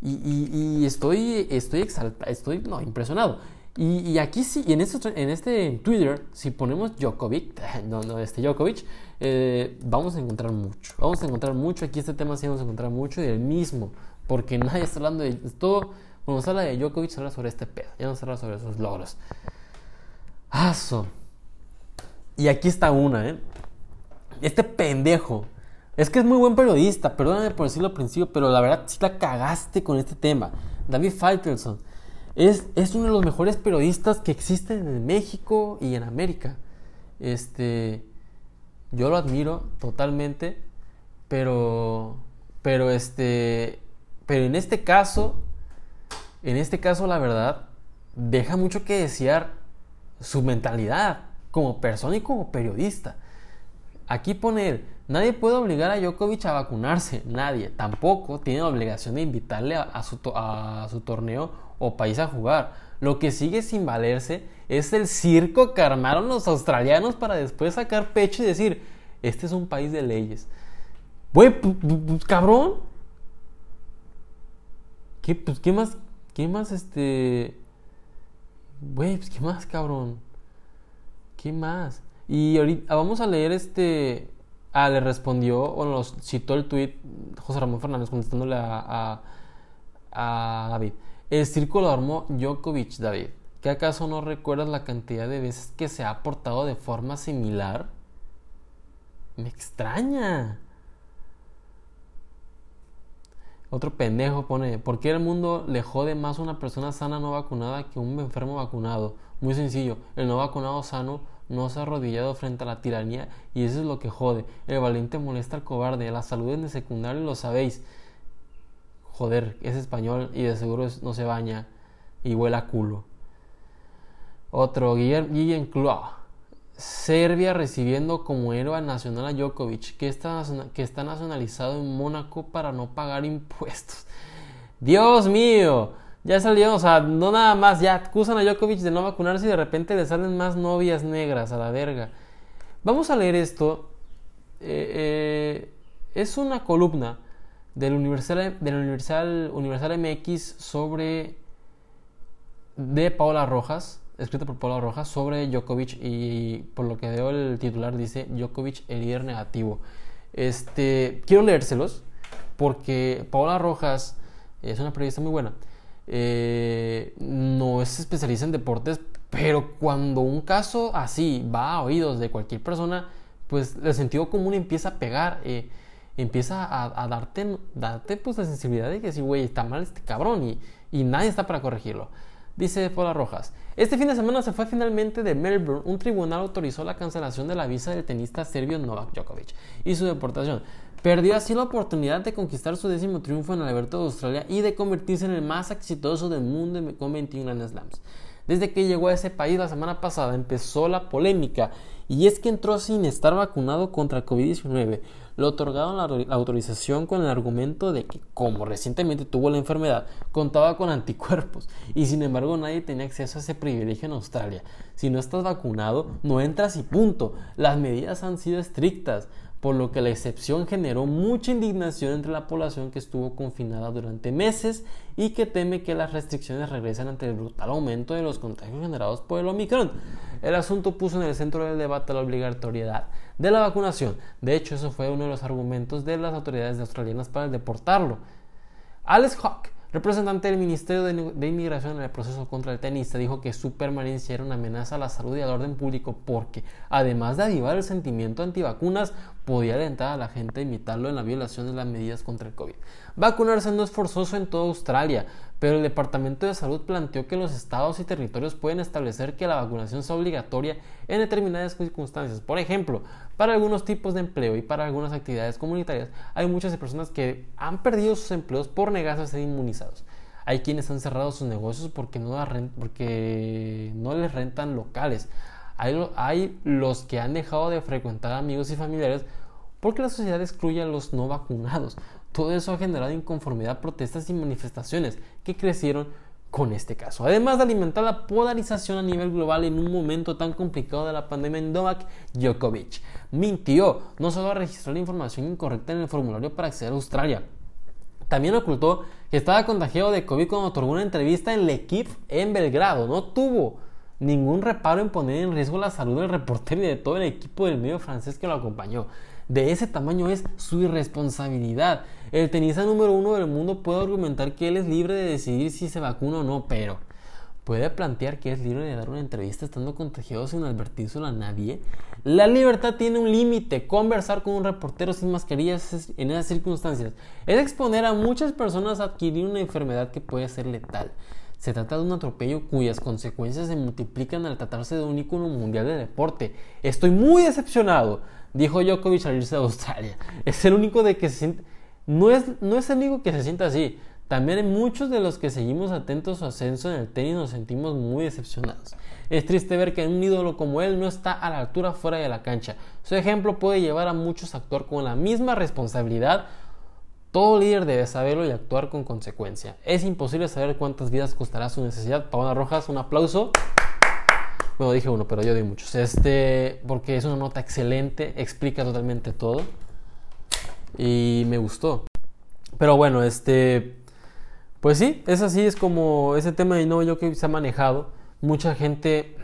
[SPEAKER 1] Y, estoy, estoy exaltado, estoy no, impresionado. Y, aquí sí, en este, en este Twitter, si ponemos Djokovic, no, no, este Djokovic, eh, vamos a encontrar mucho. Vamos a encontrar mucho. Aquí este tema sí vamos a encontrar mucho del mismo. Porque nadie está hablando de todo. Cuando se habla de Djokovic, se habla sobre este pedo. Ya no se habla sobre esos logros. Aso. Y aquí está una, ¿eh? Este pendejo es que es muy buen periodista, perdóname por decirlo al principio, pero la verdad sí la cagaste con este tema. David Faitelson es, es uno de los mejores periodistas que existen en México y en América. Este, yo lo admiro totalmente, pero, pero este, pero en este caso, en este caso la verdad, deja mucho que desear su mentalidad como persona y como periodista. Aquí pone nadie puede obligar a Djokovic a vacunarse, nadie. Tampoco tiene la obligación de invitarle a, su, a su torneo o país a jugar. Lo que sigue sin valerse es el circo que armaron los australianos para después sacar pecho y decir, este es un país de leyes. Güey, cabrón. ¿Qué, pues, ¿Qué más? ¿Qué más este? Güey, pues, ¿qué más, cabrón? ¿Qué más? Y ahorita vamos a leer este. Ah, le respondió, o nos citó el tweet José Ramón Fernández contestándole a, a, David. El círculo armó Djokovic, David. ¿Qué acaso no recuerdas la cantidad de veces que se ha portado de forma similar? Me extraña. Otro pendejo pone, ¿por qué el mundo le jode más a una persona sana no vacunada que un enfermo vacunado? Muy sencillo, el no vacunado sano no se ha arrodillado frente a la tiranía y eso es lo que jode. El valiente molesta al cobarde. La salud en el secundario lo sabéis. Joder, es español y de seguro no se baña y huele a culo. Otro, Guillem Cloa. Serbia recibiendo como héroe nacional a Djokovic, que está, que está nacionalizado en Mónaco para no pagar impuestos. Dios mío, ya salió, o sea, no nada más, ya acusan a Djokovic de no vacunarse y de repente le salen más novias negras a la verga. Vamos a leer esto. Eh, eh, es una columna del Universal, del Universal, Universal MX sobre de Paola Rojas escrito por Paula Rojas sobre Djokovic y por lo que veo el titular dice Djokovic el líder negativo. Este, quiero leérselos porque Paola Rojas es una periodista muy buena. Eh, no es especialista en deportes, pero cuando un caso así va a oídos de cualquier persona, pues el sentido común empieza a pegar, eh, empieza a, darte, darte pues la sensibilidad de que si, güey, está mal este cabrón y, y nadie está para corregirlo. Dice Paula Rojas, este fin de semana se fue finalmente de Melbourne. Un tribunal autorizó la cancelación de la visa del tenista serbio Novak Djokovic y su deportación. Perdió así la oportunidad de conquistar su décimo triunfo en el Abierto de Australia y de convertirse en el más exitoso del mundo con 21 Grand Slams. Desde que llegó a ese país la semana pasada empezó la polémica y es que entró sin estar vacunado contra el COVID-19 le otorgaron la, autorización con el argumento de que, como recientemente tuvo la enfermedad, contaba con anticuerpos y sin embargo nadie tenía acceso a ese privilegio en Australia. Si no estás vacunado, no entras y punto. Las medidas han sido estrictas por lo que la excepción generó mucha indignación entre la población que estuvo confinada durante meses y que teme que las restricciones regresen ante el brutal aumento de los contagios generados por el Omicron. El asunto puso en el centro del debate la obligatoriedad de la vacunación. De hecho, eso fue uno de los argumentos de las autoridades australianas para deportarlo. Alex Hawke representante del Ministerio de, Inmigración en el proceso contra el tenista dijo que su permanencia era una amenaza a la salud y al orden público porque, además de avivar el sentimiento antivacunas, podía alentar a la gente a imitarlo en la violación de las medidas contra el COVID. Vacunarse no es forzoso en toda Australia, pero el Departamento de Salud planteó que los estados y territorios pueden establecer que la vacunación sea obligatoria en determinadas circunstancias. Por ejemplo, para algunos tipos de empleo y para algunas actividades comunitarias, hay muchas personas que han perdido sus empleos por negarse a ser inmunizados. Hay quienes han cerrado sus negocios porque no, les rentan locales. Hay los que han dejado de frecuentar amigos y familiares porque la sociedad excluye a los no vacunados. Todo eso ha generado inconformidad, protestas y manifestaciones que crecieron con este caso. Además de alimentar la polarización a nivel global en un momento tan complicado de la pandemia, Novak Djokovic mintió, no solo registró la información incorrecta en el formulario para acceder a Australia, también ocultó que estaba contagiado de COVID cuando otorgó una entrevista en L'Equipe en Belgrado. No tuvo ningún reparo en poner en riesgo la salud del reportero y de todo el equipo del medio francés que lo acompañó. De ese tamaño es su irresponsabilidad. El tenista número uno del mundo puede argumentar que él es libre de decidir si se vacuna o no, pero puede plantear que es libre de dar una entrevista estando contagiado sin advertírselo a nadie. La libertad tiene un límite. Conversar con un reportero sin mascarillas en esas circunstancias es exponer a muchas personas a adquirir una enfermedad que puede ser letal. Se trata de un atropello cuyas consecuencias se multiplican al tratarse de un ícono mundial de deporte. Estoy muy decepcionado, dijo Djokovic al irse a Australia. Es el único de que se siente no es, no es el único que se sienta así. También muchos de los que seguimos atentos a su ascenso en el tenis nos sentimos muy decepcionados. Es triste ver que un ídolo como él no está a la altura fuera de la cancha. Su ejemplo puede llevar a muchos a actuar con la misma responsabilidad. Todo líder debe saberlo y actuar con consecuencia. Es imposible saber cuántas vidas costará su necesidad. Paola Rojas, un aplauso. Bueno, dije uno, pero yo di muchos. Este, porque es una nota excelente, explica totalmente todo y me gustó. Pero bueno, este, pues sí, es así, es como ese tema de no yo que se ha manejado. Mucha gente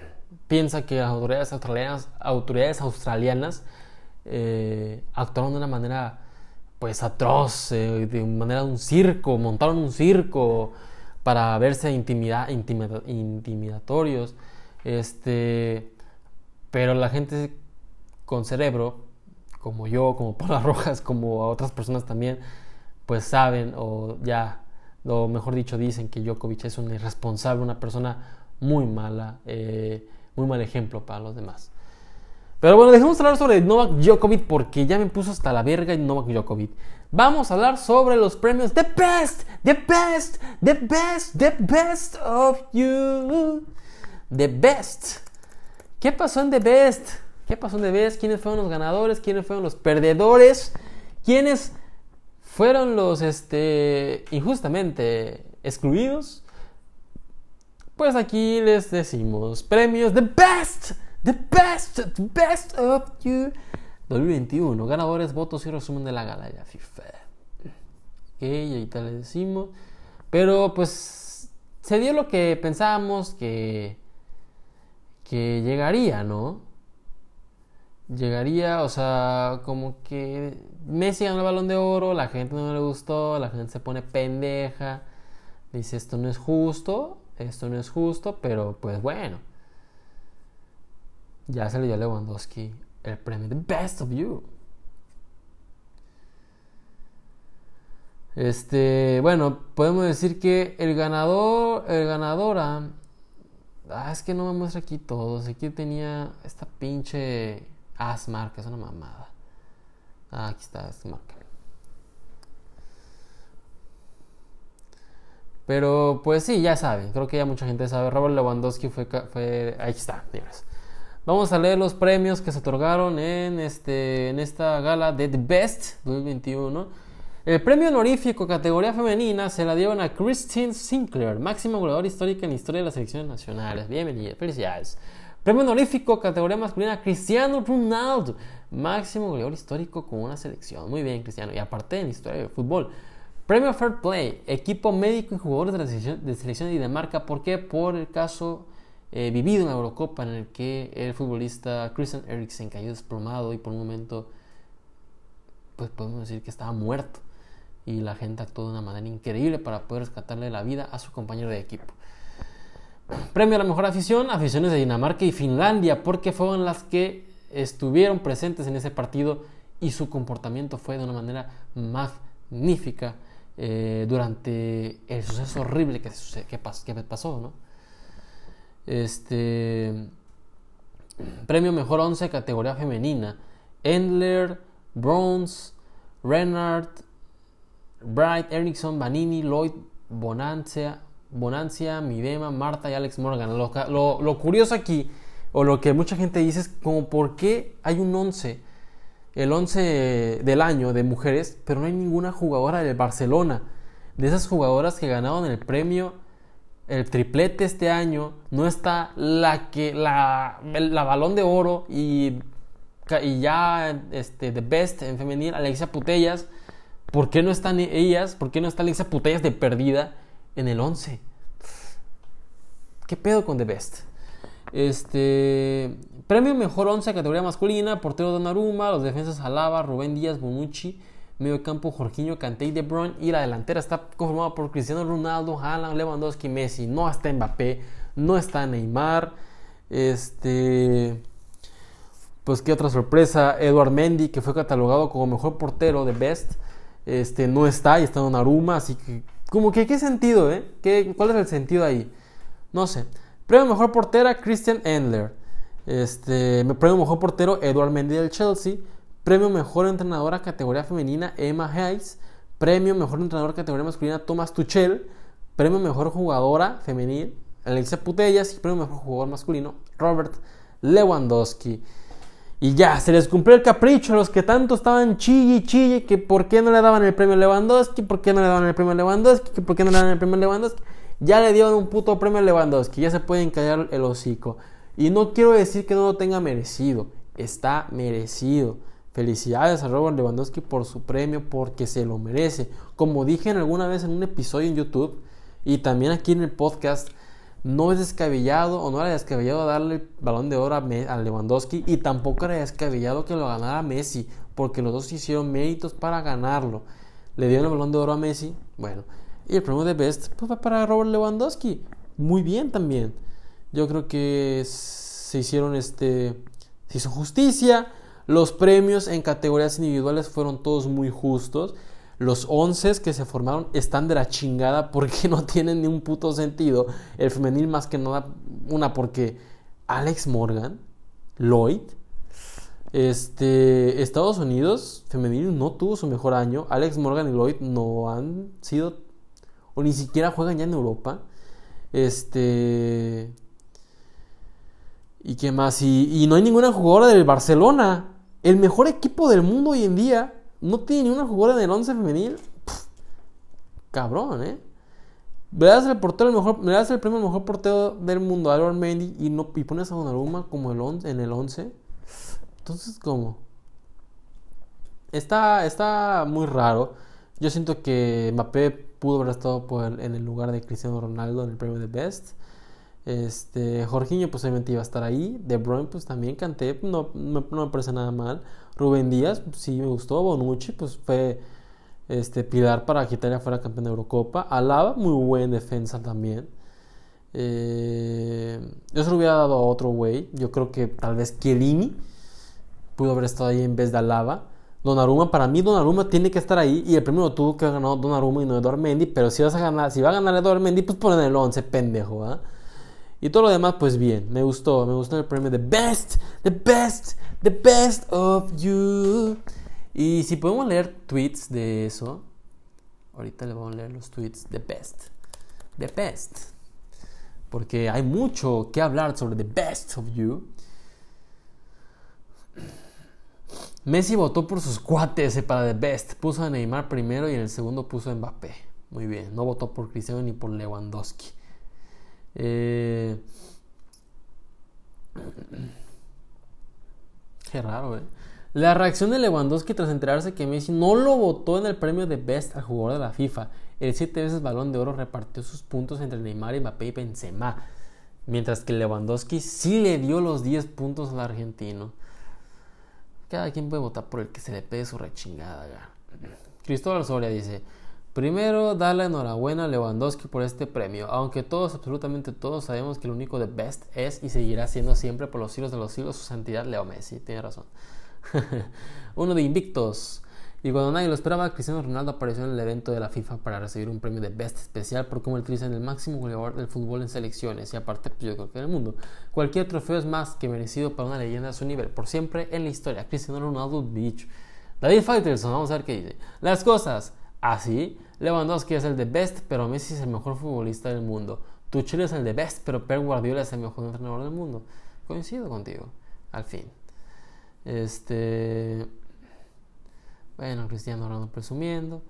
[SPEAKER 1] piensa que las autoridades australianas, autoridades australianas eh, actuaron de una manera pues atroz, eh, de manera de un circo, montaron un circo para verse intimida, intimidatorios. Este, pero la gente con cerebro como yo, como Paula Rojas, como otras personas también, pues saben o ya, o mejor dicho, dicen que Djokovic es un irresponsable, una persona muy mala, eh, muy mal ejemplo para los demás. Pero bueno, dejemos hablar sobre Novak Djokovic porque ya me puso hasta la verga Novak Djokovic. Vamos a hablar sobre los premios The Best, The Best, The Best, The Best of You. The Best. ¿Qué pasó en The Best? ¿Qué pasó The Best? ¿Quiénes fueron los ganadores? ¿Quiénes fueron los perdedores? ¿Quiénes fueron los este, injustamente excluidos? Pues aquí les decimos premios The Best, The Best, The Best of You 2021. Ganadores, votos y resumen de la gala de FIFA. Ok, y ahorita les decimos. Pero pues se dio lo que pensábamos que, que llegaría, ¿no? Llegaría, o sea, como que Messi ganó el balón de oro, la gente no le gustó, la gente se pone pendeja, dice esto no es justo, esto no es justo, pero pues bueno. Ya se le dio a Lewandowski el premio The Best of You. Este, bueno, podemos decir que el ganador, el ganadora, ah, es que no me muestra aquí todos. Aquí tenía esta pinche Asmar, que es una mamada. Ah, aquí está esta marca. Pero pues sí, ya saben, creo que ya mucha gente sabe. Robert Lewandowski fue, ahí está, Vamos a leer los premios que se otorgaron en, este, en esta gala de The Best 2021. El premio honorífico categoría femenina se la dieron a Christine Sinclair, máxima goleadora histórica en la historia de las selecciones nacionales. Bienvenida, felicidades. Premio honorífico categoría masculina Cristiano Ronaldo, máximo goleador histórico con una selección. Muy bien, Cristiano. Y aparte en historia del fútbol. Premio Fair Play, equipo médico y jugadores de la selección de, selección de Dinamarca. ¿Por qué? Por el caso eh, vivido en la Eurocopa en el que el futbolista Christian Eriksen cayó desplomado y por un momento, pues podemos decir que estaba muerto. Y la gente actuó de una manera increíble para poder rescatarle la vida a su compañero de equipo. Premio a la mejor afición, aficiones de Dinamarca y Finlandia, porque fueron las que estuvieron presentes en ese partido y su comportamiento fue de una manera magnífica eh, durante el suceso horrible que, que, pasó, ¿no? Este. Premio Mejor 11, categoría femenina. Endler, Bronze, Renard, Bright, Erickson, Vanini, Lloyd, Bonancia, Bonancia, Midema, Marta y Alex Morgan. Lo, curioso aquí, o lo que mucha gente dice, es como por qué hay un 11, el 11 del año de mujeres, pero no hay ninguna jugadora del Barcelona. De esas jugadoras que ganaron el premio el triplete este año, no está la que la, la balón de oro y, y ya este, the best en femenil, Alexia Putellas. ¿Por qué no están ellas? ¿Por qué no está Alexia Putellas de perdida en el 11? ¿Qué pedo con the best? Este premio mejor 11 categoría masculina, portero Donnarumma, los defensas Alaba, Rubén Díaz, Bonucci, medio campo Jorginho, Kanté y De Bruyne y la delantera está conformada por Cristiano Ronaldo, Haaland, Lewandowski, Messi. No está Mbappé, no está Neymar. Este pues qué otra sorpresa, Eduard Mendy que fue catalogado como mejor portero de Best, este no está y está en Aruma, así que como que qué sentido, ¿eh? ¿Qué, ¿Cuál es el sentido ahí? No sé. Premio mejor portera Christian Endler. Este, premio mejor portero Eduard Mendy del Chelsea. Premio Mejor Entrenadora categoría femenina Emma Hayes. Premio Mejor Entrenador categoría masculina Thomas Tuchel. Premio Mejor Jugadora femenil Alexia Putellas. Y Premio Mejor Jugador masculino Robert Lewandowski. Y ya, se les cumplió el capricho a los que tanto estaban chille y chille que por qué no le daban el premio Lewandowski, por qué no le daban el premio Lewandowski, que por qué no le daban el premio Lewandowski. Ya le dieron un puto premio Lewandowski, ya se pueden callar el hocico. Y no quiero decir que no lo tenga merecido, está merecido. Felicidades a Robert Lewandowski por su premio porque se lo merece. Como dije alguna vez en un episodio en YouTube y también aquí en el podcast, no es descabellado o no era descabellado darle el balón de oro a, Lewandowski y tampoco era descabellado que lo ganara Messi porque los dos hicieron méritos para ganarlo. Le dieron el balón de oro a Messi, bueno, y el premio de Best pues va para Robert Lewandowski. Muy bien también. Yo creo que se hicieron este se hizo justicia los premios en categorías individuales fueron todos muy justos. Los 11 que se formaron están de la chingada porque no tienen ni un puto sentido. El femenil más que nada, una porque Alex Morgan, Lloyd, Este, Estados Unidos femenil no tuvo su mejor año. Alex Morgan y Lloyd no han sido o ni siquiera juegan ya en Europa. Este y qué más y, no hay ninguna jugadora del Barcelona, el mejor equipo del mundo hoy en día, no tiene una jugadora en el 11 femenil. cabrón, ¿eh? Le das el portero el mejor, das el premio al mejor portero del mundo Albert Mendy y no y pones a Donnarumma como el en el 11. Entonces, ¿cómo? Está, está muy raro. Yo siento que Mbappé pudo haber estado en el lugar de Cristiano Ronaldo en el premio de Best. Este, Jorginho pues obviamente iba a estar ahí. De Bruyne pues también canté, no, no, me parece nada mal. Rubén Díaz sí me gustó. Bonucci pues fue este, pilar para que Italia fuera campeón de Eurocopa. Alaba, muy buen defensa también. Eh, yo se lo hubiera dado a otro güey. Yo creo que tal vez Chiellini pudo haber estado ahí en vez de Alaba. Donnarumma, para mí Donnarumma tiene que estar ahí y el primero tuvo que haber ganado Donnarumma y no Eduardo Mendy, pero si vas a ganar, si va a ganar Eduardo Mendy, pues ponen el 11, pendejo, ¿ah? Y todo lo demás, pues bien, me gustó, me gustó el premio The Best, The Best, The Best of You. Y si podemos leer tweets de eso, ahorita le vamos a leer los tweets The Best, The Best. Porque hay mucho que hablar sobre The Best of You. Messi votó por sus cuates para The Best. Puso a Neymar primero y en el segundo puso a Mbappé. Muy bien. No votó por Cristiano ni por Lewandowski. Eh... Qué raro, ¿eh? La reacción de Lewandowski tras enterarse que Messi no lo votó en el premio de Best al jugador de la FIFA. El siete veces balón de oro repartió sus puntos entre Neymar, Mbappé y Benzema. Mientras que Lewandowski sí le dio los 10 puntos al argentino. Cada quien puede votar por el que se le pegue su rechingada. Cristóbal Soria dice, primero darle enhorabuena a Lewandowski por este premio, aunque todos, absolutamente todos sabemos que el único de best es y seguirá siendo siempre por los siglos de los siglos su santidad Leo Messi. Tiene razón. Uno de invictos. Y cuando nadie lo esperaba, Cristiano Ronaldo apareció en el evento de la FIFA para recibir un premio de Best especial por convertirse en el máximo goleador del fútbol en selecciones y aparte, pues yo creo que en el mundo. Cualquier trofeo es más que merecido para una leyenda de su nivel, por siempre en la historia. Cristiano Ronaldo Beach. David Faitelson, vamos a ver qué dice. Las cosas, así, Lewandowski es el de Best, pero Messi es el mejor futbolista del mundo. Tuchel es el de Best, pero Pep Guardiola es el mejor entrenador del mundo. Coincido contigo, al fin. Este... Bueno, Cristiano Ronaldo presumiendo.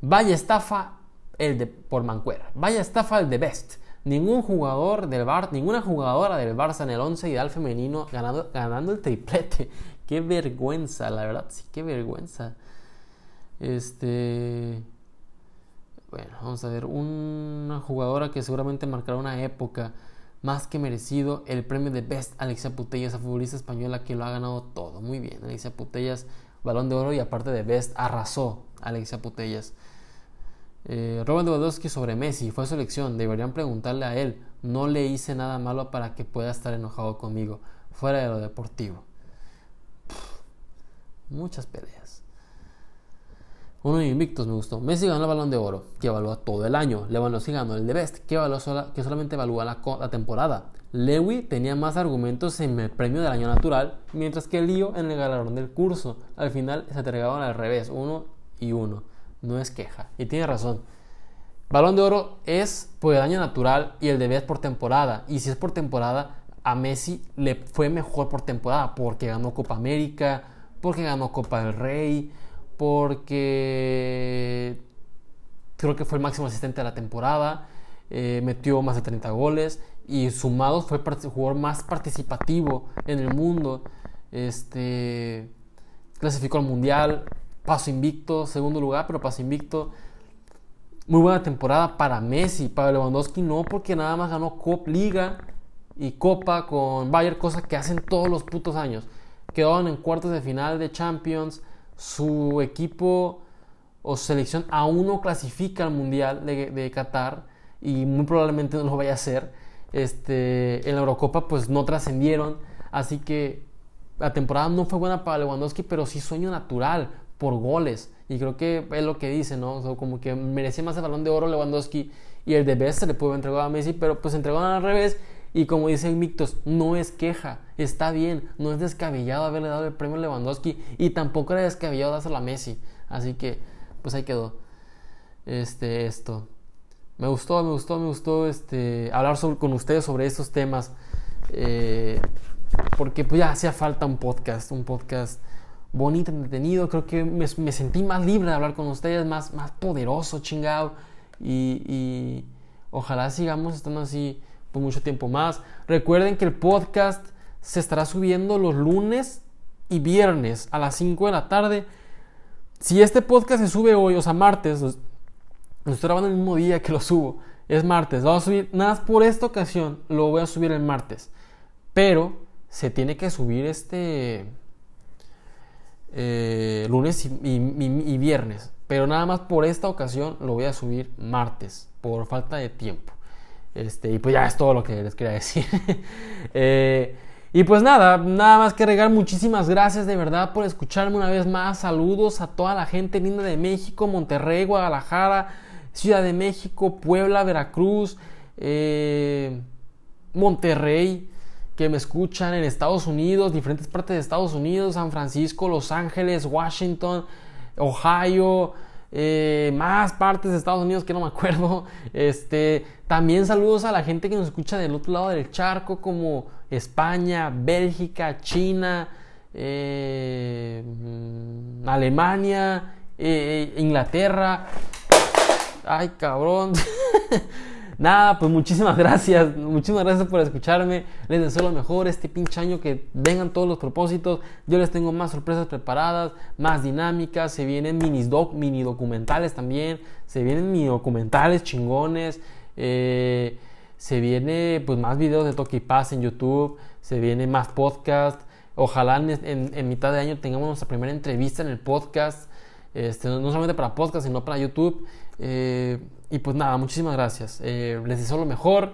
[SPEAKER 1] Vaya estafa el de por Mancuera. Vaya estafa el de Best. Ningún jugador del Bar, ninguna jugadora del Barça en el 11 ideal femenino ganando, ganando el triplete. Qué vergüenza, la verdad, sí, qué vergüenza. Este. Bueno, vamos a ver. Una jugadora que seguramente marcará una época más que merecido el premio de Best Alexia Putellas, a futbolista española que lo ha ganado todo. Muy bien, Alexia Putellas balón de oro y aparte de Best arrasó Alexia Putellas. Eh, Robert Lewandowski sobre Messi fue su elección. Deberían preguntarle a él. No le hice nada malo para que pueda estar enojado conmigo. Fuera de lo deportivo. muchas peleas. Uno de invictos me gustó. Messi ganó el balón de oro, que evalúa todo el año. Lewandowski ganó el de Best, que, que solamente evalúa la, temporada. Lewy tenía más argumentos en el premio del año natural, mientras que Lío en el galardón del curso. Al final se entregaban al revés, uno y uno. No es queja. Y tiene razón. Balón de oro es por el año natural y el de es por temporada. Y si es por temporada, a Messi le fue mejor por temporada porque ganó Copa América, porque ganó Copa del Rey, porque creo que fue el máximo asistente de la temporada, eh, metió más de 30 goles y sumados fue el jugador más participativo en el mundo. Este clasificó al mundial, paso invicto, segundo lugar, pero paso invicto. Muy buena temporada para Messi, para Lewandowski no, porque nada más ganó Cop Liga y Copa con Bayern, cosa que hacen todos los putos años. Quedaron en cuartos de final de Champions. Su equipo o selección aún no clasifica al mundial de, Qatar y muy probablemente no lo vaya a hacer este, en la Eurocopa pues no trascendieron, así que la temporada no fue buena para Lewandowski, pero sí sueño natural por goles. Y creo que es lo que dice, ¿no? como que merecía más el balón de oro Lewandowski y el de Best se le pudo entregar a Messi, pero pues entregaron al revés Y como dice Mictos, no es queja, está bien, no es descabellado haberle dado el premio a Lewandowski y tampoco era descabellado dárselo a Messi. Así que, pues ahí quedó. Este, esto. Me gustó, me gustó, me gustó este, hablar con ustedes sobre estos temas. Eh, porque pues ya hacía falta un podcast, un podcast bonito, entretenido. Creo que me, sentí más libre de hablar con ustedes, más, más poderoso, chingado. Y, ojalá sigamos estando así mucho tiempo más. Recuerden que el podcast se estará subiendo los lunes y viernes a las 5 de la tarde. Si este podcast se sube hoy, o sea, martes, lo estoy grabando el mismo día que lo subo. Es martes. Lo voy a subir, nada más por esta ocasión, lo voy a subir el martes. Pero se tiene que subir este eh, lunes y, viernes. Pero nada más por esta ocasión lo voy a subir martes, por falta de tiempo. Este, y pues ya es todo lo que les quería decir. Eh, y pues nada, nada más que regar. Muchísimas gracias de verdad por escucharme una vez más. Saludos a toda la gente linda de México, Monterrey, Guadalajara, Ciudad de México, Puebla, Veracruz, eh, Monterrey que me escuchan en Estados Unidos, diferentes partes de Estados Unidos, San Francisco, Los Ángeles, Washington, Ohio, eh, más partes de Estados Unidos que no me acuerdo. Este, también saludos a la gente que nos escucha del otro lado del charco, como España, Bélgica, China, eh, Alemania, eh, Inglaterra. Ay, cabrón. Nada, pues muchísimas gracias, muchísimas gracias por escucharme. Les deseo lo mejor este pinche año, que vengan todos los propósitos. Yo les tengo más sorpresas preparadas, más dinámicas. Se vienen mini, doc, mini documentales también. Se vienen mini documentales chingones. Eh, se viene pues más videos de Toque y Paz en YouTube. Se viene más podcast. Ojalá en, mitad de año tengamos nuestra primera entrevista en el podcast. Este, no solamente para podcast, sino para YouTube. Eh, y pues nada, muchísimas gracias. Eh, les deseo lo mejor.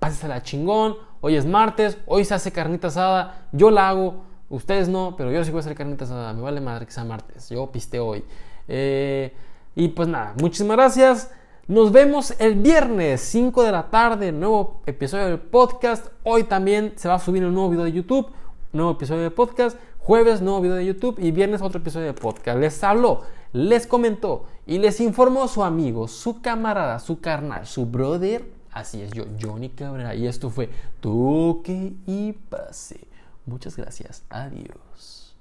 [SPEAKER 1] la chingón. Hoy es martes. Hoy se hace carnita asada. Yo la hago. Ustedes no, pero yo sí voy a hacer carnita asada. Me vale madre que sea martes. Yo piste hoy. Eh, y pues nada, muchísimas gracias. Nos vemos el viernes 5 de la tarde, nuevo episodio del podcast. Hoy también se va a subir un nuevo video de YouTube, nuevo episodio de podcast. Jueves, nuevo video de YouTube y viernes otro episodio de podcast. Les habló, les comentó y les informó su amigo, su camarada, su carnal, su brother. Así es yo, Johnny Cabrera. Y esto fue Toque y Pase. Muchas gracias. Adiós.